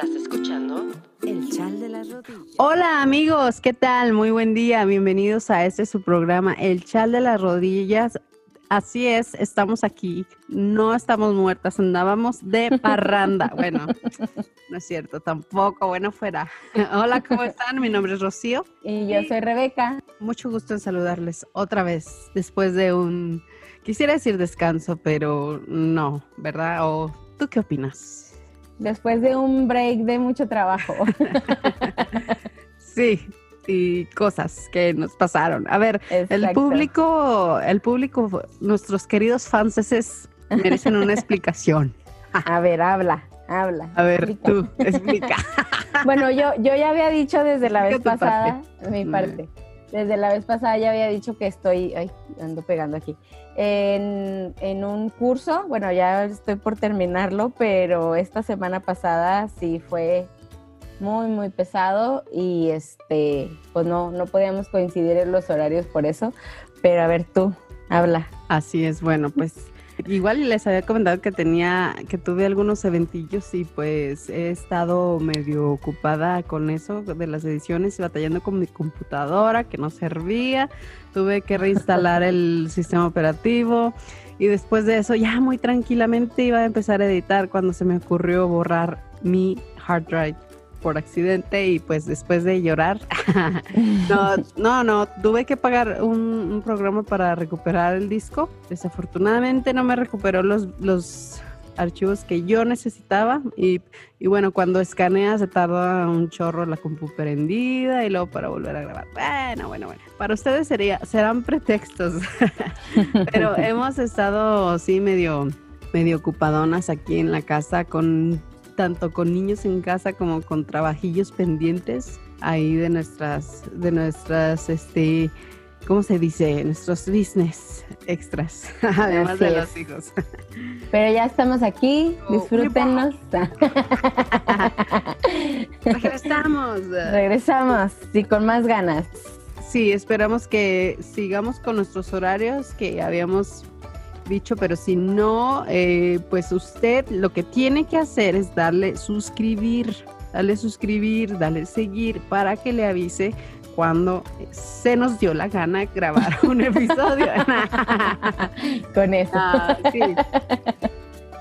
Estás escuchando El Chal de las Rodillas. Hola amigos, ¿qué tal? Muy buen día. Bienvenidos a este su programa, El Chal de las Rodillas. Así es, estamos aquí. No estamos muertas, andábamos de parranda. Bueno, no es cierto, tampoco. Bueno, fuera. Hola, ¿cómo están? Mi nombre es Rocío. Y yo soy Rebeca. Mucho gusto en saludarles otra vez después de un, quisiera decir descanso, pero no, ¿verdad? ¿O tú qué opinas? Después de un break de mucho trabajo. sí, y cosas que nos pasaron. A ver, el público, el público, nuestros queridos franceses merecen una explicación. A ver, habla, habla. A ver, tú, explica. bueno, yo, yo ya había dicho desde la vez pasada, mi mm. Desde la vez pasada ya había dicho que estoy, ay, ando pegando aquí, en, en un curso, bueno, ya estoy por terminarlo, pero esta semana pasada sí fue muy, muy pesado y este, pues no, no podíamos coincidir en los horarios por eso, pero a ver tú, habla. Así es, bueno, pues igual les había comentado que tenía, que tuve algunos eventillos y pues he estado medio ocupada con eso de las ediciones y batallando con mi computadora que no servía, tuve que reinstalar el sistema operativo. Y después de eso, ya muy tranquilamente iba a empezar a editar cuando se me ocurrió borrar mi hard drive por accidente y pues después de llorar, no, no, no, tuve que pagar un, programa para recuperar el disco. Desafortunadamente no me recuperó los, los archivos que yo necesitaba y, y, bueno, cuando escanea se tarda un chorro la compu prendida y luego para volver a grabar. Bueno, bueno, bueno. Para ustedes sería, serán pretextos, pero hemos estado, sí, medio medio ocupadonas aquí en la casa con tanto con niños en casa como con trabajillos pendientes ahí de nuestras, de nuestras, este, ¿cómo se dice? Nuestros business extras, además de los hijos. Pero ya estamos aquí, oh, disfrútenos. Regresamos. Regresamos, y con más ganas. Sí, esperamos que sigamos con nuestros horarios que habíamos dicho, pero si no, eh, pues usted lo que tiene que hacer es darle suscribir, darle suscribir, darle seguir para que le avise cuando se nos dio la gana grabar un episodio. Con eso. Ah, sí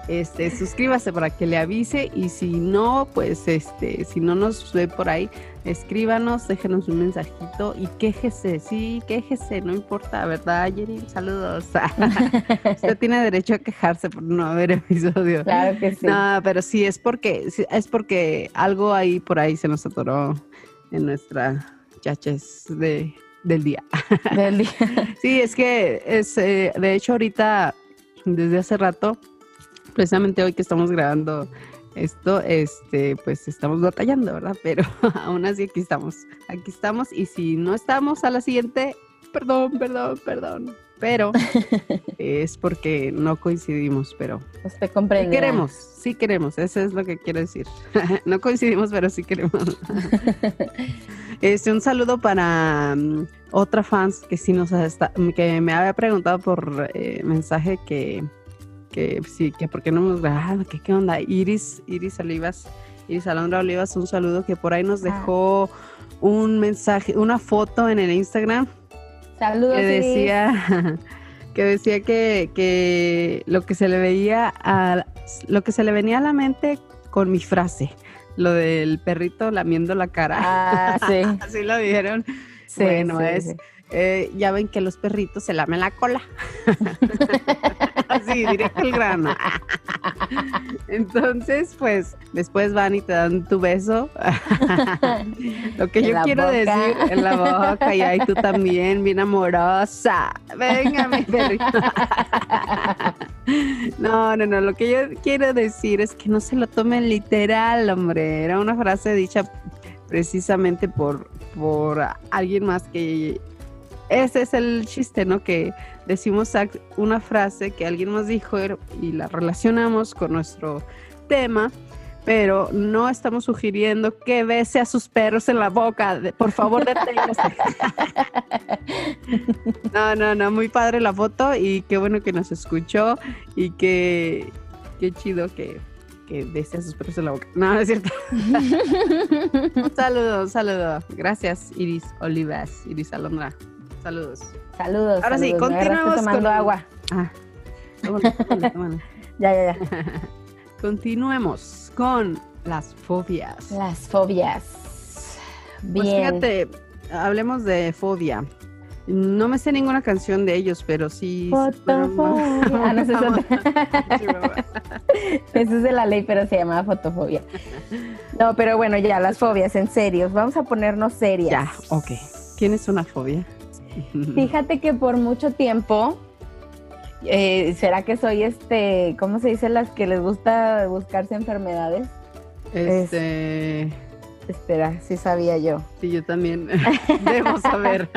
este, suscríbase para que le avise y si no, pues este, si no nos ve por ahí, escríbanos, déjenos un mensajito y quéjese, sí, quéjese, no importa, ¿verdad, Jerry? Saludos. Usted tiene derecho a quejarse por no haber episodio. Claro que sí. No, pero sí es porque, es porque algo ahí por ahí se nos atoró en nuestra chaches de, del día. Del día. sí, es que es, eh, de hecho ahorita, desde hace rato, precisamente hoy que estamos grabando esto, este, pues estamos batallando, ¿verdad? Pero aún así aquí estamos, aquí estamos y si no estamos a la siguiente, perdón, perdón, perdón. Pero es porque no coincidimos, pero usted comprende. Sí queremos, sí queremos, eso es lo que quiero decir. no coincidimos, pero sí queremos. este, un saludo para mm, otra fans que sí nos está, que me había preguntado por eh, mensaje que que sí, que por qué no hemos grabado, que qué onda. Iris, Iris Olivas, Iris Alondra Olivas, un saludo que por ahí nos ah. dejó un mensaje, una foto en el Instagram. Saludos. Que decía, que decía que, que lo que se le veía a, lo que se le venía a la mente con mi frase, lo del perrito lamiendo la cara. Ah, sí. Así lo dijeron. bueno, es. Eh, ya ven que los perritos se lamen la cola. Así, directo al grano. Entonces, pues, después van y te dan tu beso. Lo que yo quiero decir en la boca, y ahí tú también, bien amorosa. Venga, mi perrito. No, no, no. Lo que yo quiero decir es que no se lo tomen literal, hombre. Era una frase dicha precisamente por, por alguien más que ese es el chiste, ¿no? Que decimos una frase que alguien nos dijo y la relacionamos con nuestro tema, pero no estamos sugiriendo que bese a sus perros en la boca. Por favor, deténgase. no, no, no, muy padre la foto y qué bueno que nos escuchó y qué, qué chido que, que desea sus perros en la boca. No, no es cierto. un saludo, un saludo. Gracias, Iris Olivas, Iris Alondra. Saludos. Saludos. Ahora sí, saludos. Continuamos tomando con- agua. Ah, tómalo, tómalo, tómalo. Ya, ya, ya. Continuemos con las fobias. Las fobias. Pues Bien. fíjate, hablemos de fobia. No me sé ninguna canción de ellos, pero sí. Fotofobia. Ah, no, esa es. Eso es de la ley, pero se llama fotofobia. No, pero bueno, ya, las fobias, en serio. Vamos a ponernos serias. Ya, ok. ¿Tienes una fobia? Fíjate que por mucho tiempo, eh, ¿será que soy este, cómo se dice, las que les gusta buscarse enfermedades? Este. Espera, sí sabía yo. Sí, yo también debo saber.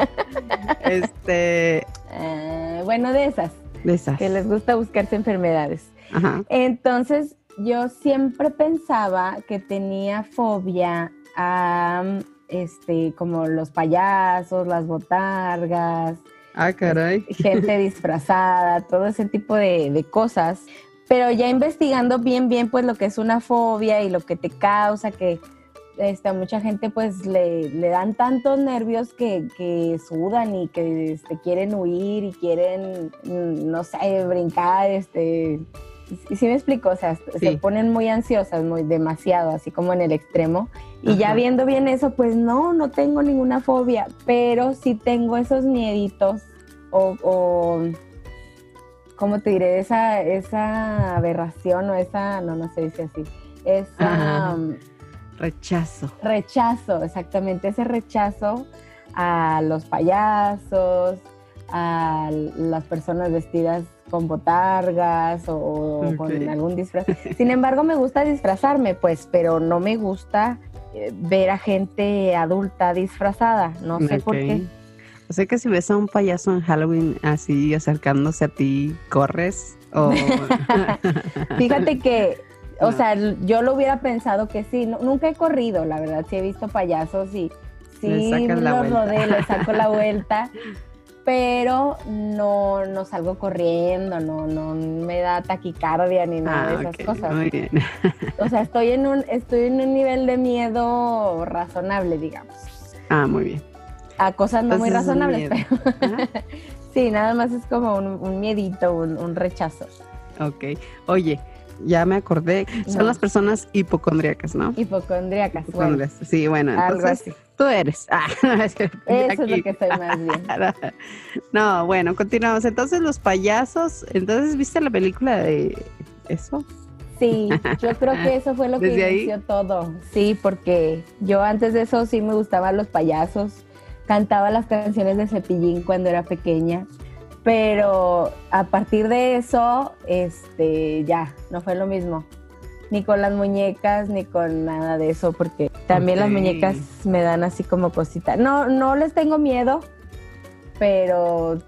este. Eh, bueno, de esas, De esas. que les gusta buscarse enfermedades. Ajá. Entonces, yo siempre pensaba que tenía fobia a, este, como los payasos, las botargas, Ah, caray. gente disfrazada, todo ese tipo de, de cosas. Pero ya investigando bien, bien, pues lo que es una fobia y lo que te causa, que este, a mucha gente pues le, le dan tantos nervios que, que sudan y que este, quieren huir y quieren, mm, no sé, brincar, este... Y sí me explico, o sea, se ponen muy ansiosas, muy demasiado, así como en el extremo. Y ya viendo bien eso, pues no, no tengo ninguna fobia, pero sí tengo esos mieditos o, o ¿cómo te diré? Esa, esa aberración o esa, no, no se dice así, esa um, Rechazo. rechazo, exactamente, ese rechazo a los payasos, a las personas vestidas con botargas o, o Ok. con algún disfraz. Sin embargo, me gusta disfrazarme, pues, pero no me gusta ver a gente adulta disfrazada, no sé por qué. O sea que si ves a un payaso en Halloween así acercándose a ti, corres o Fíjate que, o sea, yo lo hubiera pensado que sí, nu- nunca he corrido, la verdad, sí he visto payasos y Le sí los rodeo, les saco la vuelta, pero no, no salgo corriendo, no, no me da taquicardia ni nada Ah, de esas ok, cosas. Muy bien. O sea, estoy en un, estoy en un nivel de miedo razonable, digamos. Ah, muy bien. A cosas no muy Entonces razonables, pero sí, nada más es como un, un miedito, un, un rechazo. Ok. Oye, ya me acordé. Son No. las personas hipocondríacas, ¿no? Hipocondríacas, bueno, Hipocondrias. Sí, bueno, algo entonces así. tú eres. Ah, es Eso es lo que soy más bien. No, bueno, continuamos. Entonces los payasos, entonces viste la película de eso? Sí, yo creo que eso fue lo que inició todo. Sí, porque yo antes de eso sí me gustaban los payasos, cantaba las canciones de Cepillín cuando era pequeña, pero a partir de eso, este, ya, no fue lo mismo. Ni con las muñecas, ni con nada de eso, porque también las muñecas me dan así como cosita. No, no les tengo miedo, pero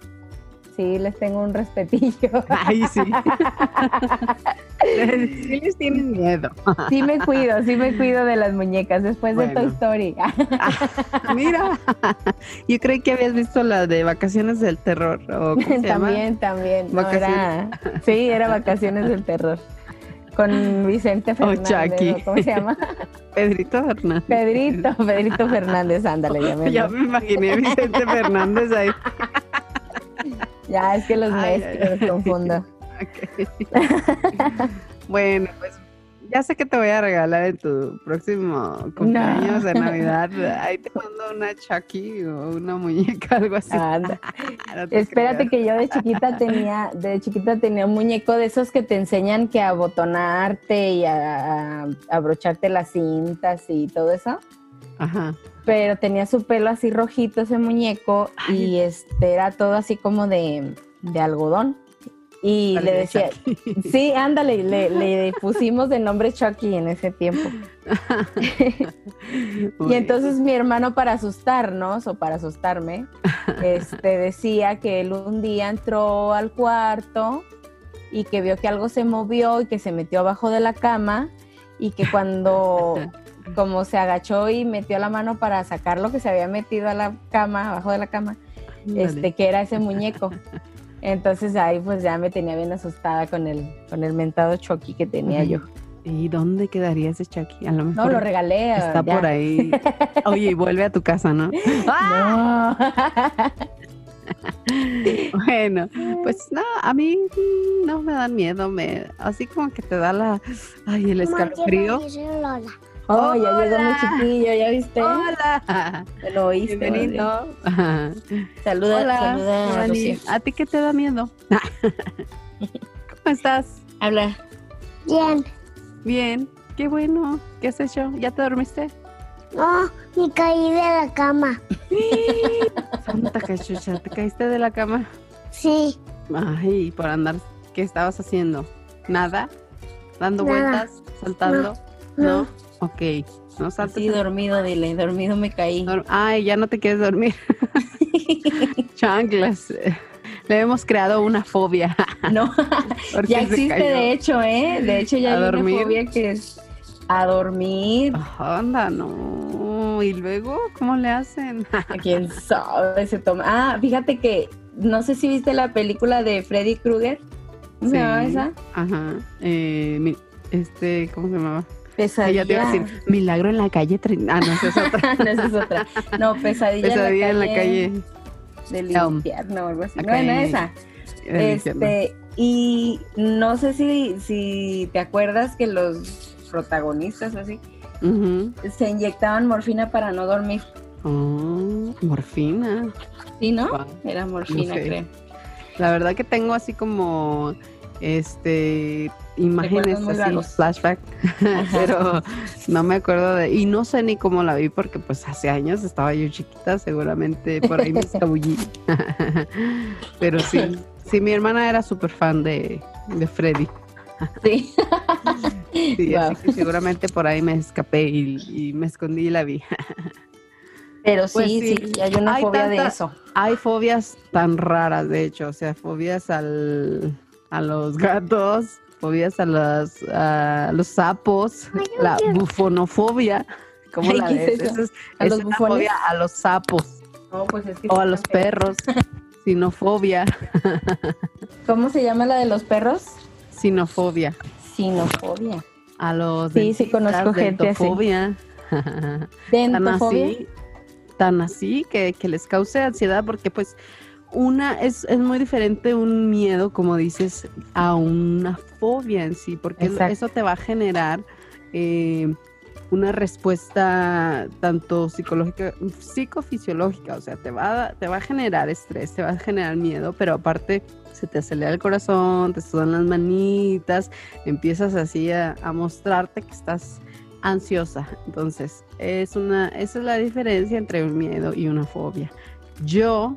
sí les tengo un respetillo. Ay, sí. sí les tienes miedo. Sí me cuido, sí me cuido de las muñecas después de. Toy Story. Mira, yo creí que habías visto la de Vacaciones del Terror. ¿o cómo se llama? también, también. No, Vacaciones. era, sí, era Vacaciones del Terror. Con Vicente Fernández. Chucky. ¿no? ¿Cómo se llama? Pedrito Fernández. Pedrito, Pedrito Fernández, ándale, ya me, Ya me imaginé Vicente Fernández ahí. Ya, es que los Ay, mezclo, ay, los ay. confundo. Ok. bueno, pues ya sé que te voy a regalar en tu próximo cumpleaños de Navidad. Ahí te mando una Chucky o una muñeca, algo así. Anda. No te Espérate creas. que yo de chiquita tenía, de chiquita tenía un muñeco de esos que te enseñan que a abotonarte y a abrocharte las cintas y todo eso. Ajá. pero tenía su pelo así rojito ese muñeco y este era todo así como de, de algodón. Y le decía, Chucky. sí, ándale, le, le pusimos de nombre Chucky en ese tiempo. Y entonces mi hermano para asustarnos o para asustarme, este decía que él un día entró al cuarto y que vio que algo se movió y que se metió abajo de la cama y que cuando como se agachó y metió la mano para sacar lo que se había metido a la cama, abajo de la cama, este que era ese muñeco. Entonces ahí pues ya me tenía bien asustada con el, con el mentado Chucky que tenía yo. ¿Y dónde quedaría ese Chucky? A lo mejor No, lo regalé. está ya. por ahí. Oye, y vuelve a tu casa, ¿no? No. Bueno, pues no, a mí no me dan miedo, me así como que te da la ay, el escalofrío. Oh, ya llegó mi Hola. chiquillo, ¿ya viste? Hola. Lo oíste. Bienvenido. Saluda, Hola, saluda a Dani. Rocío. ¿A ti qué te da miedo? ¿Cómo estás? Habla. Bien. Bien, qué bueno. ¿Qué has hecho? ¿Ya te dormiste? No, me caí de la cama. Santa cachucha, ¿te caíste de la cama? Sí, Ay, por andar, ¿qué estabas haciendo? ¿Nada? ¿Dando Nada. vueltas? ¿Saltando? no. ¿No? Ok, no saltes. Sí, dormido, dile, dormido me caí. Ay, ya no te quieres dormir. Chanclas. Le hemos creado una fobia. No, ya existe de hecho, ¿eh? De hecho ya ¿A hay una fobia que es a dormir. Anda, no. ¿Y luego cómo le hacen? ¿Quién sabe? Se toma. Ah, fíjate que no sé si viste la película de Freddy Krueger. ¿Cómo se Sí. llama esa? Ajá. Eh, mi- este, ¿cómo se llamaba? Ay, Pesadilla. ya te iba a decir, Milagro en la calle. Ah, no, esa es otra. no, esa es otra. No, pesadilla, Pesadilla en la calle. del Um, infierno o algo así. la Bueno, esa. del. Este, y no sé si, si te acuerdas que los protagonistas así se inyectaban morfina para no dormir. Oh, morfina. ¿Sí, no? Era morfina, creo. La verdad que tengo así como este imágenes así, vagos. flashback, pero no me acuerdo de, y no sé ni cómo la vi porque pues hace años estaba yo chiquita, seguramente por ahí me escabullí. pero sí, sí, mi hermana era súper fan de, de Freddy. Sí. Sí, así que seguramente por ahí me escapé y, y me escondí y la vi. Pero sí, Pues sí, sí. hay una Hay fobia de eso. Hay fobias tan raras, de hecho, o sea, fobias al, a los gatos, fobias a los, a los sapos, la bufonofobia. ¿Cómo Ay, la ¿qué es ves? eso? Esa es, ¿A es los una bufones? fobia a los sapos No, pues es que o a los perros. Sinofobia, ¿Cómo se llama la de los perros? sinofobia. Sinofobia. A los Sí, sí conozco gente así. dentofobia. tan así, tan así que, que les cause ansiedad porque pues una es, es muy diferente un miedo, como dices, a una fobia en sí, porque Exacto. eso te va a generar eh, una respuesta tanto psicológica, psicofisiológica, o sea, te va, a- te va a generar estrés, te va a generar miedo, pero aparte se te acelera el corazón, te sudan las manitas, empiezas así a, a mostrarte que estás ansiosa. Entonces, es una, esa es la diferencia entre un miedo y una fobia. Yo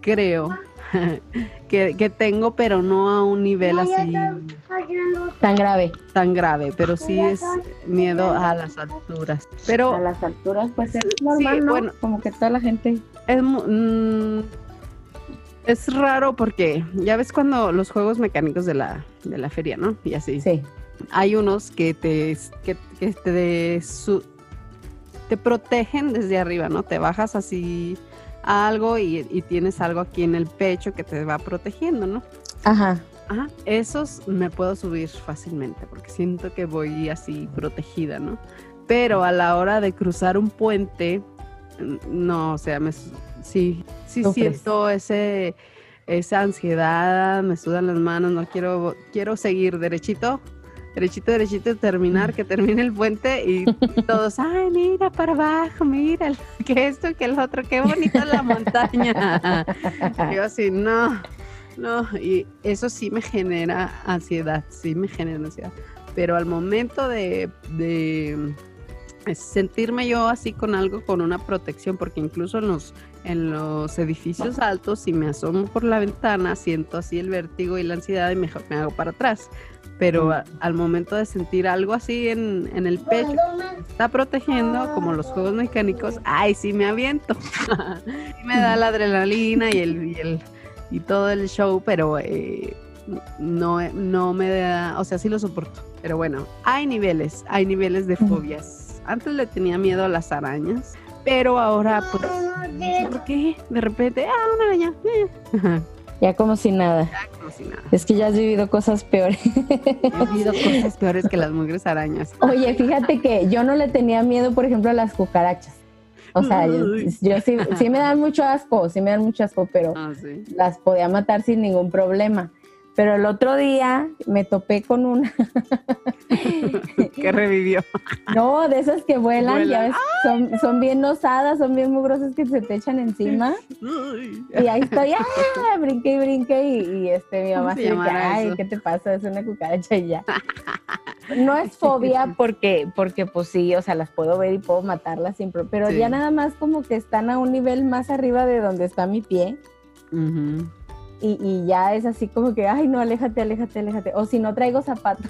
creo que, que tengo, pero no a un nivel así Tan grave. tan grave, pero sí es miedo a las alturas. A Pero las alturas, pues es Sí, normal, ¿no? bueno. Como que toda la gente. es, mm, es raro porque ya ves cuando los juegos mecánicos de la, de la feria, ¿no? Y así. Sí. hay unos que te, que, que te, su- te protegen desde arriba, ¿no? Te bajas así a algo y, y tienes algo aquí en el pecho que te va protegiendo, ¿no? Ajá. Ajá, esos me puedo subir fácilmente porque siento que voy así protegida, ¿no? Pero a la hora de cruzar un puente, n- no, o sea, me, sí, sí Sufres. siento ese, esa ansiedad, me sudan las manos, no quiero, quiero seguir derechito, derechito, derechito, terminar, que termine el puente y todos, ay, mira para abajo, mira, que esto, que el otro, qué bonita la montaña. Y yo así, no, no, y eso sí me genera ansiedad, sí me genera ansiedad. Pero al momento de, de sentirme yo así con algo, con una protección, porque incluso en los, en los edificios altos, si me asomo por la ventana, siento así el vértigo y la ansiedad y mejor me hago para atrás. Pero a- al momento de sentir algo así en, en el pecho, está protegiendo, como los juegos mecánicos, ay, sí me aviento. sí me da la adrenalina y el, y el y todo el show, pero eh, no, no me da, o sea, sí lo soporto. Pero bueno, hay niveles, hay niveles de fobias. Antes le tenía miedo a las arañas, pero ahora pues, ¿por qué? De repente, ah, una araña. eh. Ya como si nada. Ya como si nada. Es que ya has vivido cosas peores. He vivido cosas peores que las mugres arañas. Oye, fíjate que yo no le tenía miedo, por ejemplo, a las cucarachas. O sea, yo, sí, sí me dan mucho asco, sí me dan mucho asco, pero Ah, sí. las podía matar sin ningún problema. Pero el otro día me topé con una, que revivió. no, de esas que vuelan, ya ves, son, son bien osadas, son bien mugrosas que se te echan encima. Y ahí estoy, ¡ah! brinqué y brinqué y, y, este, mi ¿Cómo mamá se llamará ay, eso? ¿qué te pasa? Es una cucaracha y ya. No es fobia porque, porque pues sí, o sea, las puedo ver y puedo matarlas sin pero Sí. ya nada más como que están a un nivel más arriba de donde está mi pie Ujú. Y, y ya es así como que, ay, no, aléjate, aléjate, aléjate. O si no traigo zapatos,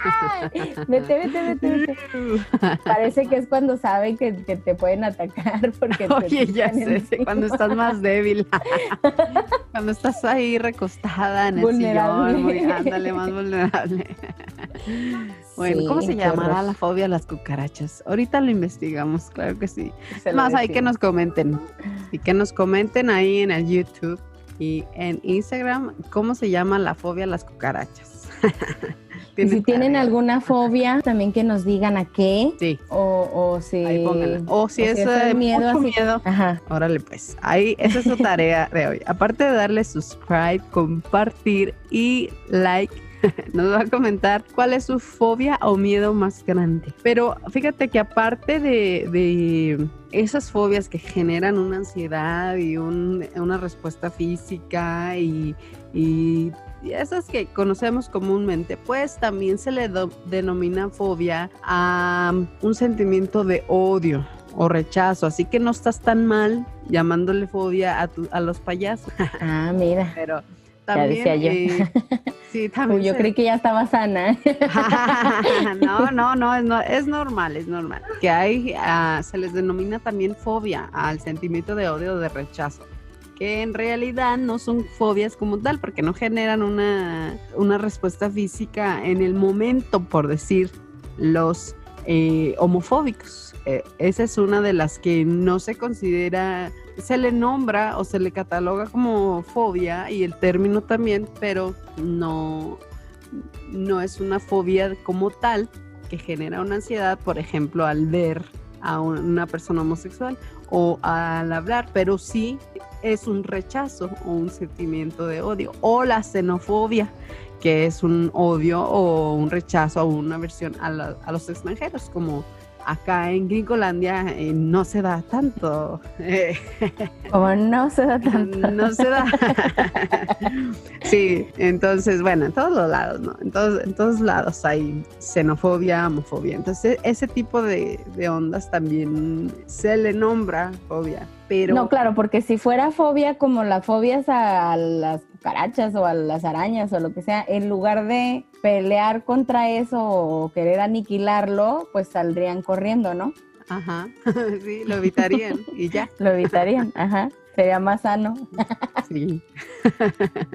ay, vete, vete, vete, vete. Parece que es cuando saben que, que te pueden atacar porque te Oye, ya sé, encima. cuando estás más débil. cuando estás ahí recostada en el Vulnerable. sillón, muy, ándale, más vulnerable. Bueno, ¿cómo se llamará la fobia a las cucarachas? Ahorita lo investigamos, claro que sí. Más hay que nos comenten. Y que nos comenten ahí en el YouTube y en Instagram cómo se llama la fobia a las cucarachas. Y si tienen tarea. alguna fobia, también que nos digan a qué. Sí, O, o si. ahí pónganla. O si o es, si es miedo, mucho así- miedo, Ajá. Órale, pues, ahí, esa es su tarea de hoy. Aparte de darle subscribe, compartir y like, nos va a comentar cuál es su fobia o miedo más grande. Pero fíjate que aparte de, de esas fobias que generan una ansiedad y un- una respuesta física y, y esas que conocemos comúnmente, pues también se le do- denomina fobia a un sentimiento de odio o rechazo, así que no estás tan mal llamándole fobia a, tu- a los payasos, Ah, mira. pero también... decía yo. sí, también Uy, yo se- creí que ya estaba sana. no, no, no es, no, es normal, es normal. Que hay, ah, se les denomina también fobia al sentimiento de odio o de rechazo. Que en realidad no son fobias como tal, porque no generan una, una respuesta física en el momento, por decir, los eh, homofóbicos. Eh, esa es una de las que no se considera, se le nombra o se le cataloga como fobia y el término también, pero no, no es una fobia como tal que genera una ansiedad, por ejemplo, al ver a una persona homosexual o al hablar, pero sí es un rechazo o un sentimiento de odio o la xenofobia que es un odio o un rechazo o una aversión a, la- a los extranjeros, como acá en Gringolandia eh, no se da tanto. eh, Como no se da tanto. no se da. sí, entonces, bueno, en todos los lados, ¿no? En todos, en todos lados hay xenofobia, homofobia. Entonces, ese tipo de, de ondas también se le nombra fobia. Pero No, claro, porque si fuera fobia como las fobias a las cucarachas o a las arañas o lo que sea, en lugar de pelear contra eso o querer aniquilarlo, pues saldrían corriendo, ¿no? Ajá, sí, lo evitarían y ya. Lo evitarían, ajá. Sería más sano. Sí.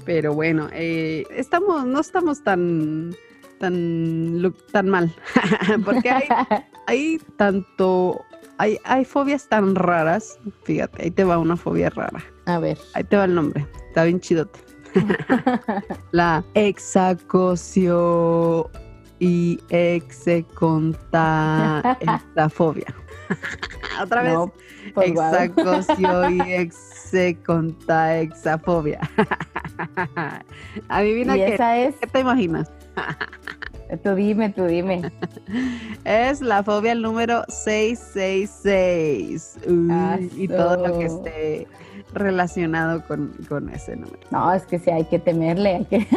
Pero bueno, eh, estamos, no estamos tan, tan, tan mal. Porque hay, hay tanto, hay, hay fobias tan raras. Fíjate, ahí te va una fobia rara. A ver. Ahí te va el nombre. Está bien chidote. La exacocio y execonta exafobia. Otra vez. No, pues, y execonta exafobia. Adivina Y qué. esa es, ¿Qué te imaginas? Tú dime, tú dime. Es la fobia número 666. Uy, y todo lo que esté relacionado con, con ese número. No, es que sí hay que temerle, hay que...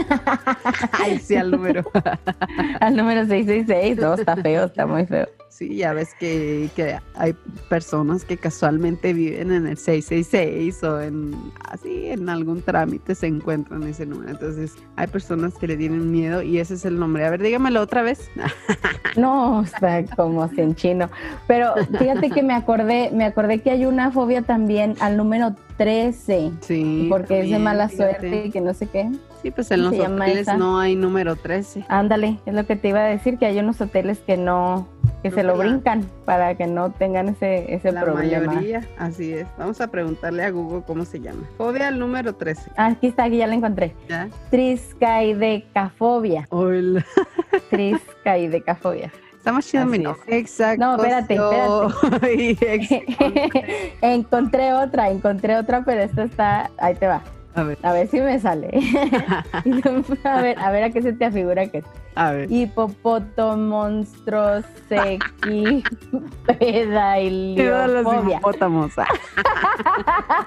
Ay, sí, al número. Al número 666, no, está feo, está muy feo. Sí, ya ves que, que hay personas que casualmente viven en el 666 o en así en algún trámite se encuentran ese número. Entonces, hay personas que le tienen miedo y ese es el nombre. A ver, dígamelo otra vez. No, está como si en chino. Pero fíjate que me acordé, me acordé que hay una fobia también al número 13, Sí. porque es de mala fíjate. suerte y que no sé qué. Sí, pues en ¿Cómo los hoteles no hay número 13. Ándale, es lo que te iba a decir, que hay unos hoteles que no, que Creo se lo que la- brincan para que no tengan ese, ese La problema. mayoría, así es. Vamos a preguntarle a Google cómo se llama. Fobia al número 13. Ah, Aquí está, aquí ya la encontré. ¿Ya? Triscaidecafobia. Hola. Triscaidecafobia. Estamos chido Así mi es. nombre. Exacto. No, espérate, ex- encontré otra, encontré otra, pero esta está, ahí te va. A ver, A ver si me sale. a ver, a ver a qué se te afigura que es. a ver. Todos los Hipopotomonstrosecipedaliofobia. hipopótamos. Ah,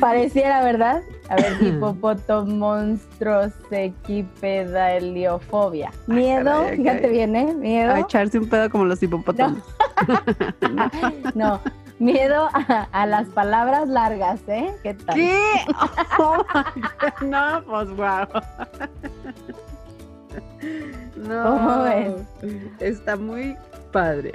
Pareciera, ¿verdad? A ver, hipopotomonstrosecipedaliofobia. Miedo, caray, ay, fíjate caray. bien, ¿eh? Miedo. A echarse un pedo como los hipopótamos. No, miedo a, a las palabras largas, ¿eh? ¿Qué tal? ¿Qué? Oh. No, pues wow. No. ¿Cómo ves? Está muy padre.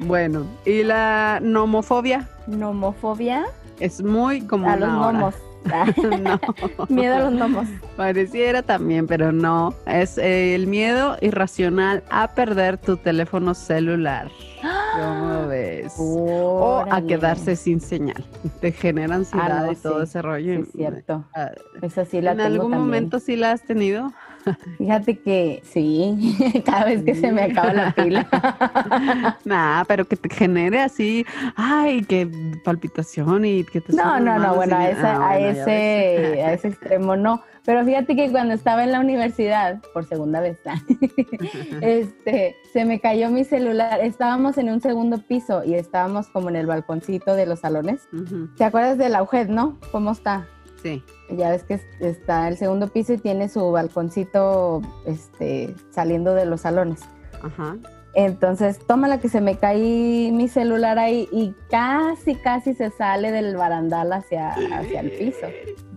bueno, y la nomofobia Nomofobia es muy común a los ahora. gnomos. no, Miedo a los gnomos. pareciera también, pero no. Es eh, el miedo irracional a perder tu teléfono celular. ¿Cómo ves? O a quedarse sin señal. Te genera ansiedad Ah, no, y todo sí. ese rollo. Sí, es cierto. Ah, Esa sí la ¿En tengo algún también. momento sí la has tenido? Fíjate que sí, cada vez que se me acaba la pila. Nah, pero que te genere así, ay, que palpitación y que te No, no, no, bueno, a, esa- Ah, a bueno, ese, a ese extremo no. Pero fíjate que cuando estaba en la universidad, por segunda vez, este, se me cayó mi celular. Estábamos en un segundo piso y estábamos como en el balconcito de los salones. ¿Te acuerdas de la UJED, no? ¿Cómo está? Sí. Ya ves que es- está el segundo piso y tiene su balconcito este, saliendo de los salones. Ajá. Entonces, toma la que se me caí mi celular ahí y casi, casi se sale del barandal hacia, hacia el piso.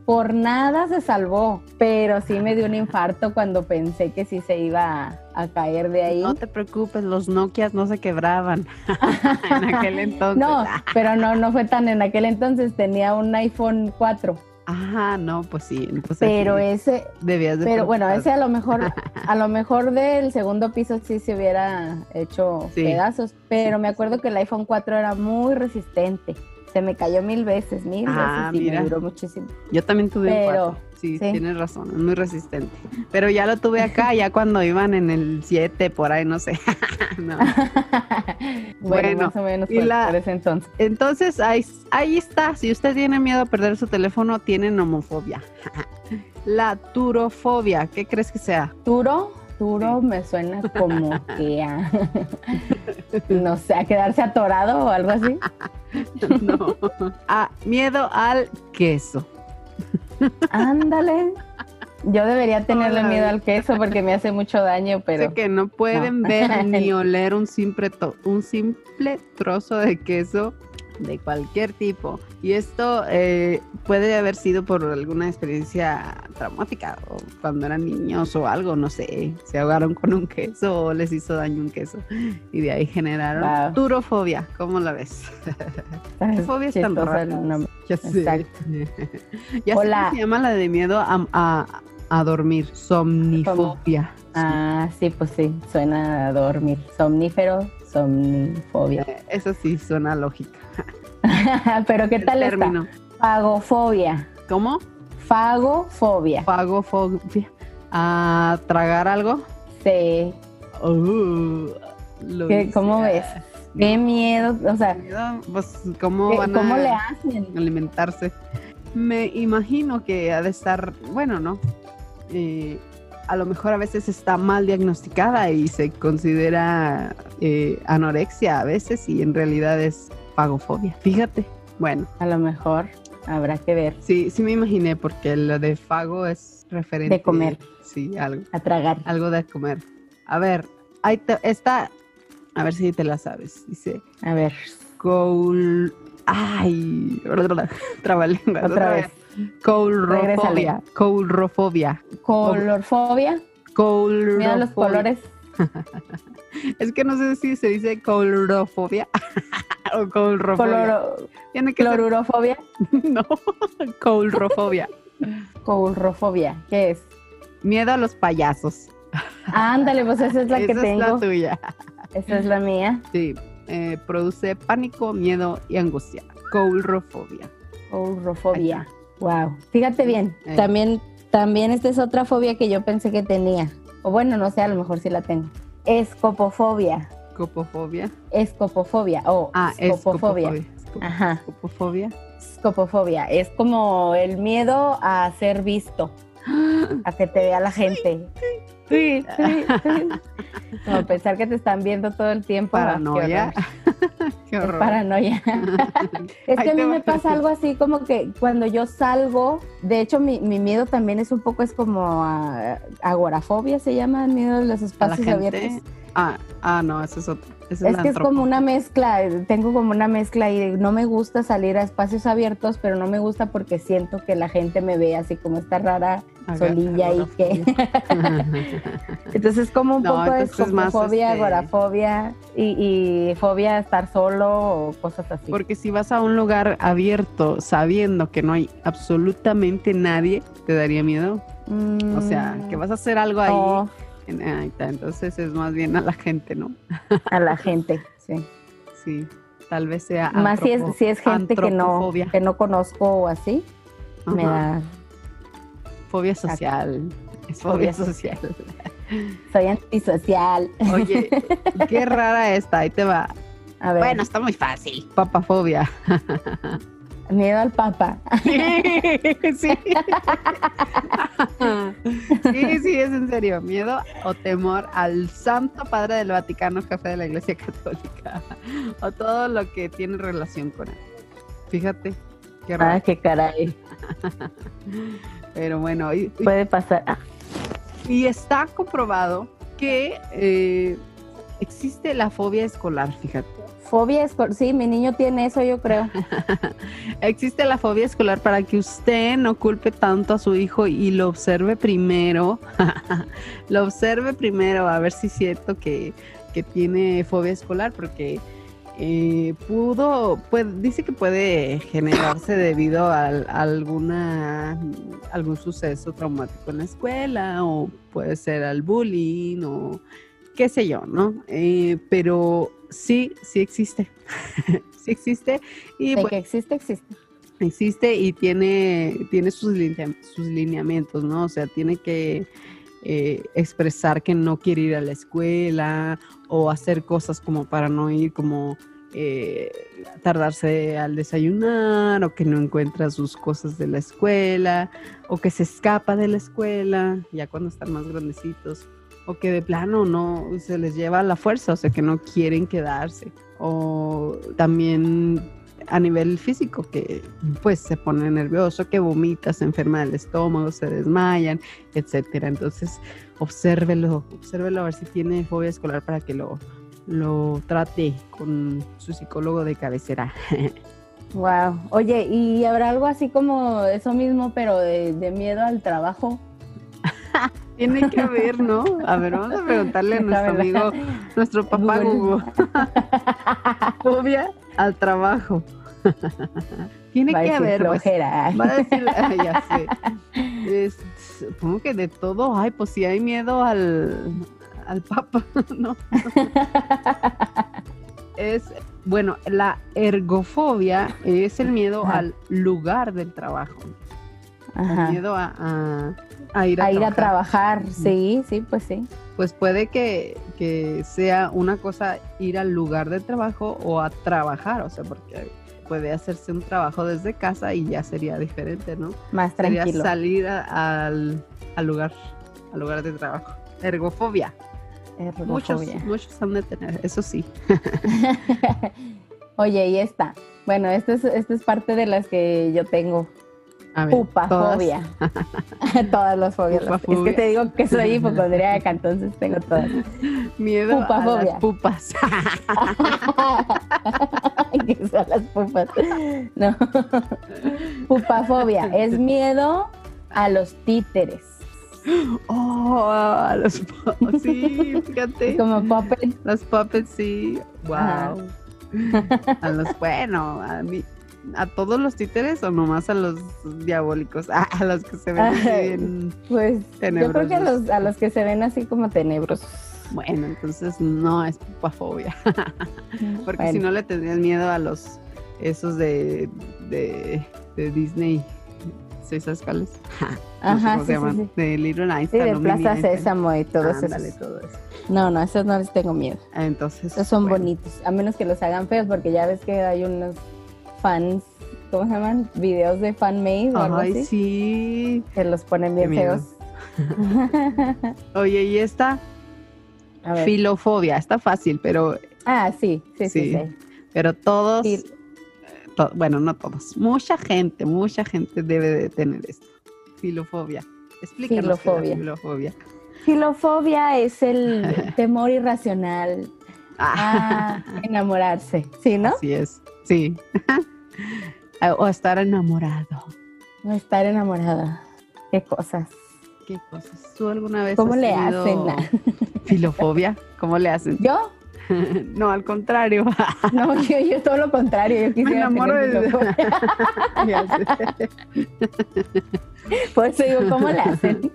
Por nada se salvó, pero sí me dio un infarto cuando pensé que sí se iba a, a caer de ahí. No te preocupes, los Nokias no se quebraban en aquel entonces. No, pero no, no fue tan en aquel entonces, tenía un iPhone 4, Ajá, no, pues sí. Entonces pero ese, debías de pero bueno, ese a lo mejor, a lo mejor del segundo piso sí se hubiera hecho Sí. pedazos, pero me acuerdo que el iPhone 4 era muy resistente. Se me cayó mil veces, mil Ah, veces y mira. me duró muchísimo. Yo también tuve Pero, un 4. Sí, sí. tienes razón, es muy resistente. Pero ya lo tuve acá, ya cuando iban en el 7, por ahí, no sé. No. bueno, Bueno, más o menos y por, la- por ese entonces. Entonces, ahí, ahí está. Si usted tiene miedo a perder su teléfono, tiene nomofobia. La turofobia, ¿qué crees que sea? Turo, Me suena como que a, no sé, a quedarse atorado o algo así. No. Ah, miedo al queso. Ándale. Yo debería tenerle Hola. miedo al queso porque me hace mucho daño, pero Sé que no pueden no. ver ni oler un simple, un simple trozo de queso de cualquier tipo. Y esto eh, puede haber sido por alguna experiencia traumática o cuando eran niños o algo, no sé. Se ahogaron con un queso o les hizo daño un queso. Y de ahí generaron Wow. turofobia. ¿Cómo la ves? ¿Qué fobias tan sé. Exacto. ya sé Hola. se llama la de miedo a, a- a dormir. Somnifobia. Ah, sí, pues sí, suena a dormir. Somnífero, somnifobia. Eh, Eso sí suena lógica. Pero ¿qué El tal está? término. Fagofobia. ¿Cómo? Fagofobia. Fagofobia. ¿A tragar algo? Sí. Uh, lo ¿Qué- ¿Cómo ves? Qué miedo. O sea, Miedo, Pues, ¿cómo ¿qué- van ¿cómo a le hacen? alimentarse? Me imagino que ha de estar, bueno, ¿no? Eh, a lo mejor a veces está mal diagnosticada y se considera eh, anorexia a veces y en realidad es fagofobia. Fíjate. Bueno, A lo mejor habrá que ver. sí, sí me imaginé porque lo de fago es referente. De comer. Sí, algo. A tragar. algo de comer. A ver, ahí te- está, a ver si te la sabes. Dice, A ver, coul, ay, trabalenguas. otra vez. Coulrofobia, coulrofobia, Colorfobia. Miedo a los coulrofobia. colores. Es que no sé si se dice coulrofobia o coulrofobia. Coloro- Tiene que ser, Clorurofobia. no, coulrofobia. Coulrofobia. ¿Qué es? Miedo a los payasos. Ándale, pues esa es la que Esa tengo. es la tuya. Esa es la mía. Sí, eh, produce pánico, miedo y angustia. Coulrofobia. Urofobia. Wow. Fíjate bien. También, también esta es otra fobia que yo pensé que tenía. O bueno, no sé, a lo mejor sí la tengo. Escopofobia. Copofobia. Escopofobia. O Ah, escopofobia. escopofobia. Esco- Ajá. Escopofobia. Escopofobia. Es como el miedo a ser visto. A que te vea la gente. Sí, sí, sí. Como pensar que te están viendo todo el tiempo. Ah, qué Paranoia. horror. Qué Es horror. paranoia. es Ahí que a mí me pasa algo así como que cuando yo salgo, de hecho mi, mi miedo también es un poco, es como a- agorafobia, se llama, el miedo de los espacios abiertos. Ah, ah, no, ese es otro. Ese Es la que es como una mezcla, tengo como una mezcla y no me gusta salir a espacios abiertos, pero no me gusta porque siento que la gente me ve así como esta rara solilla y que... Entonces como un No, poco de escopofobia, este- agorafobia y, y fobia a estar solo o cosas así. Porque si vas a un lugar abierto sabiendo que no hay absolutamente nadie, ¿te daría miedo? O sea, que vas a hacer algo ahí. No, ahí está, entonces es más bien a la gente, ¿no? a la gente, sí. Sí, tal vez sea. Más si es, si es gente que no, que no conozco o así, me da, Fobia social. Es Fobia fobia social. soy antisocial. Oye, qué rara esta, ahí te va. A ver, Bueno, está muy fácil. Papafobia. Miedo al papa. sí. sí, sí, es en serio. Miedo o temor al Santo Padre del Vaticano, jefe de la Iglesia Católica. O todo lo que tiene relación con él. Fíjate, qué Ah, raro. qué caray. Pero bueno, y, y- Puede pasar. Ah, y está comprobado que eh, existe la fobia escolar, fíjate. Fobia es, sí, mi niño tiene eso, yo creo. Existe la fobia escolar para que usted no culpe tanto a su hijo y lo observe primero. lo observe primero a ver si es cierto que, que tiene fobia escolar, porque eh, pudo, puede- dice que puede generarse debido a, a alguna algún suceso traumático en la escuela o puede ser al bullying o qué sé yo, ¿no? Eh, pero sí, sí existe. sí existe y De pues, que existe, existe. existe y tiene, tiene sus, linea- sus lineamientos, ¿no? O sea, tiene que eh, expresar que no quiere ir a la escuela o hacer cosas como para no ir, como eh, tardarse al desayunar o que no encuentra sus cosas de la escuela o que se escapa de la escuela ya cuando están más grandecitos o que de plano no se les lleva la fuerza, o sea, que no quieren quedarse o también a nivel físico, que pues se pone nervioso, que vomita, se enferma del estómago, se desmayan, etcétera. Entonces, obsérvelo, obsérvelo a ver si tiene fobia escolar para que lo, lo trate con su psicólogo de cabecera. Wow. Oye, ¿y habrá algo así como eso mismo, pero de, de miedo al trabajo? Tiene que haber, ¿no? A ver, vamos a preguntarle a nuestro amigo, nuestro papá Google. Google. Fobia al trabajo. Tiene Va que haber, pues. Va a decir, ah, ya sé. Es- supongo que de todo, ay, pues si hay miedo al, al papa, ¿no? Es, bueno, la ergofobia es el miedo Ajá. al lugar del trabajo, el Ajá. miedo a, a- a ir a, A ir a trabajar. trabajar, sí, sí, pues sí. Pues puede que, que sea una cosa ir al lugar de trabajo o a trabajar, o sea, porque puede hacerse un trabajo desde casa y ya sería diferente, ¿no? Más Sería tranquilo. salir a- al, al lugar, al lugar de trabajo. Ergofobia. Muchos, Ergofobia. muchos han de tener, eso sí. Oye, y esta. Bueno, esta es, esta es parte de las que yo tengo. A ver, Pupafobia. Todas las fobias. Es que te digo que soy hipocondríaca, entonces tengo todas. todas. Miedo a Pupafobia. las pupas. que son las pupas. No. Pupafobia es miedo a los títeres. oh, a los sí, fíjate. Como puppet. Los puppets, sí. Ajá. Wow. A los, bueno, a mí, ¿A todos los títeres o nomás a los diabólicos? Ah, a los que se ven así bien Pues yo creo que a tenebrosos. los, a los que se ven así como tenebrosos. Bueno, entonces no es pupafobia. Porque si no le tendrías miedo a los esos de, de, de Disney. ¿Sí sabes cuáles? No sé Ajá, cómo sí, se sí, llaman. sí. De Little Sí, Einstein. de o Mini Plaza. Sésamo y todo eso. No, no, esos no les tengo miedo. Entonces. Esos son bueno. bonitos, a menos que los hagan feos, porque ya ves que hay unos fans, ¿cómo se llaman? Videos de fan made o algo Ay, así, sí. que los ponen bien feos. Oye, y esta A ver. filofobia, está fácil, pero, Ah, sí, sí, sí, Sí. sí. pero todos, to- bueno, no todos, mucha gente, mucha gente debe de tener esto. Filofobia. Explícanos qué es la Filofobia. filofobia. Filofobia es el temor irracional a enamorarse, ¿sí, no? Así es, sí. o estar enamorado. No estar enamorada. Qué cosas. ¿Qué cosas? ¿Tú alguna vez ¿Cómo has le hacen? filofobia? ¿Cómo le hacen? ¿Yo? no, al contrario. No, yo, yo todo lo contrario. Yo Me quisiera enamoro tener de... Por eso digo, ¿cómo le hacen?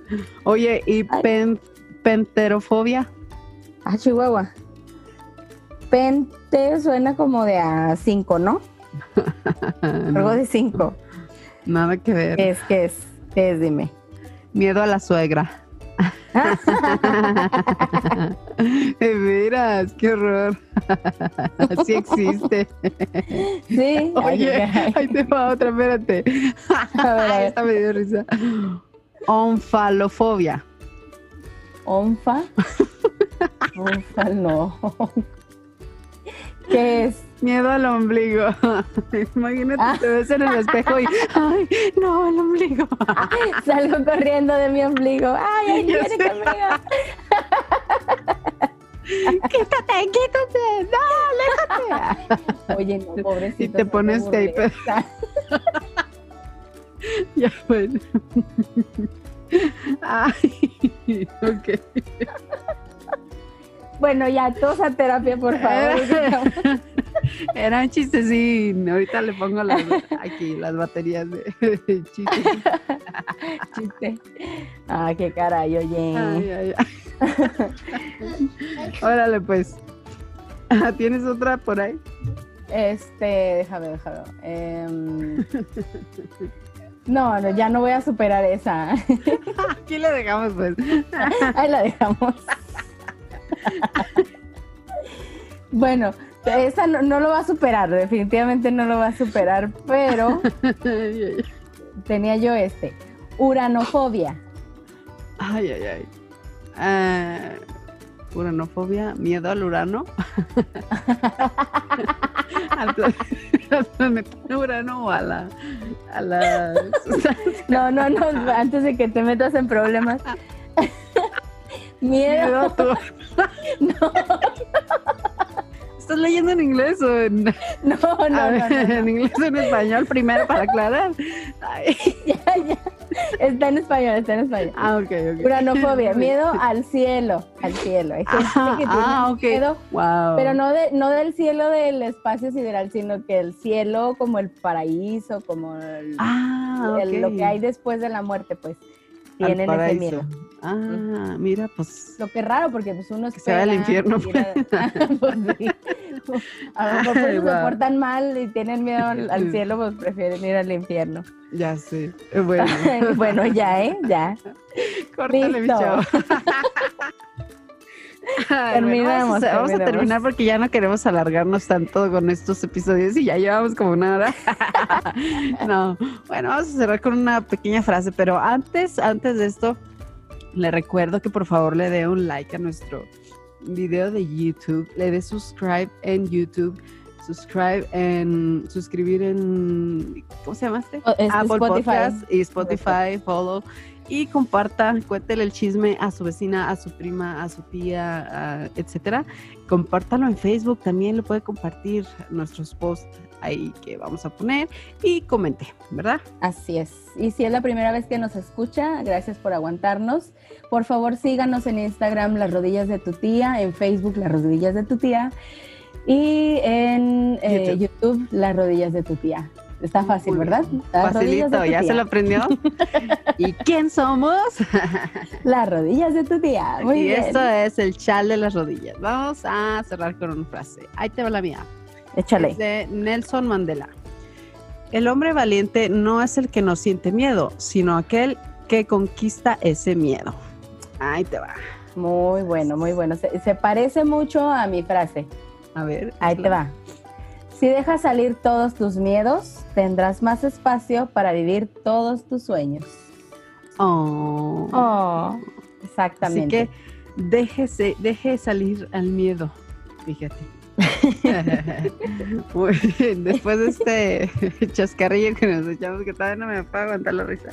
Oye, ¿y pen- penterofobia? Ah, Chihuahua. Pente suena como de a cinco, ¿no? Algo de cinco. Nada que ver. ¿Qué es? ¿Qué es? ¿Qué es? Dime. Miedo a la suegra. Veras, qué horror. Así existe. Sí. Ay, Oye, caray. ahí te va otra, espérate. A ver, a ver. Esta me dio risa. Onfalofobia. ¿Onfa? Onfa, no. ¿Qué es? Miedo al ombligo. Imagínate, Ah. te ves en el espejo y, ay, no, el ombligo. Salgo corriendo de mi ombligo. ¡Ay, ay, Ya viene sé. conmigo! quítate, quítate, no, aléjate. Oye, no, pobrecito. Y te pones tape. ya, bueno. Ay, ok. Bueno, ya, todos a terapia, por favor. Era un chistecín. Ahorita le pongo las, aquí las baterías de, de chistes. Chiste. Ah, qué caray, oye. Ay, ay, ay. Órale, pues. Ah, ¿Tienes otra por ahí? Este, déjame, déjame. Em, no, no, ya no voy a superar esa. Aquí le dejamos, pues. Ahí la dejamos. bueno, esa no, no lo va a superar, definitivamente no lo va a superar, pero tenía yo este. Uranofobia. ay. ay, ay. Ah, uranofobia, miedo al urano. al, plan- al planeta Urano o a la. A la No, no, no, antes de que te metas en problemas. Miedo No, ¿Estás leyendo en inglés o en, no, no, no, ver, no, no. en inglés o en español primero para aclarar? Ay, Ya, ya. Está en español, está en español. ah, ok, ok. Uranofobia, miedo al cielo, al cielo. Hay gente Ah, que tiene ah, ok. miedo, Wow. pero no, de, no del cielo del espacio sideral, sino que el cielo como el paraíso, como el, Ah, el- lo que hay después de la muerte, pues tienen ese miedo. Ah, mira, pues. Lo que es raro, porque pues uno Que se vaya al infierno, ir a- Pues sí. A lo mejor Ay, se portan mal y tienen miedo al, al cielo, pues prefieren ir al infierno. Ya sé. Eh, Bueno, bueno, ya, ¿eh? Ya. córtale, mi chavo. Ay, bueno, Terminamos, vamos, a, vamos a terminamos. terminar porque ya no queremos alargarnos tanto con estos episodios y ya llevamos como una hora. no, bueno, vamos a cerrar con una pequeña frase, pero antes, antes de esto, le recuerdo que por favor le dé un like a nuestro video de YouTube, le dé subscribe en YouTube, subscribe en, suscribir en, ¿cómo se llama este? Apple Spotify. Podcast y Spotify, follow y comparta, cuéntele el chisme a su vecina, a su prima, a su tía, etcétera. Compártalo en Facebook, también lo puede compartir nuestros posts ahí que vamos a poner y comente, ¿verdad? Así es. Y si es la primera vez que nos escucha, gracias por aguantarnos. Por favor, síganos en Instagram, Las Rodillas de tu Tía, en Facebook, Las Rodillas de tu Tía, y en eh, YouTube. Las Rodillas de tu Tía. Está fácil, ¿verdad? Las Facilito, ¿ya se lo aprendió? ¿Y quién somos? Las rodillas de tu tía. Muy y bien. esto es el chal de las rodillas. Vamos a cerrar con una frase. Ahí te va la mía. Échale. Es de Nelson Mandela. El hombre valiente no es el que no siente miedo, sino aquel que conquista ese miedo. Ahí te va. Muy bueno, muy bueno. Se, se parece mucho a mi frase. A ver. Ahí te va. Si dejas salir todos tus miedos, tendrás más espacio para vivir todos tus sueños. Oh. Oh, Así exactamente. que déjese, deje salir al miedo. Fíjate. Muy bien, después de este chascarrillo que nos echamos, que todavía no me puedo aguantar la risa.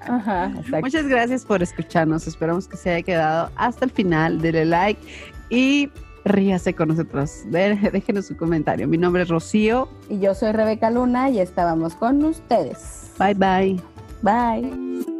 Ajá. Muchas gracias por escucharnos. Esperamos que se haya quedado hasta el final. Dele like y ríase con nosotros. Déjenos su comentario. Mi nombre es Rocío. Y yo soy Rebeca Luna y estábamos con ustedes. Bye bye. Bye.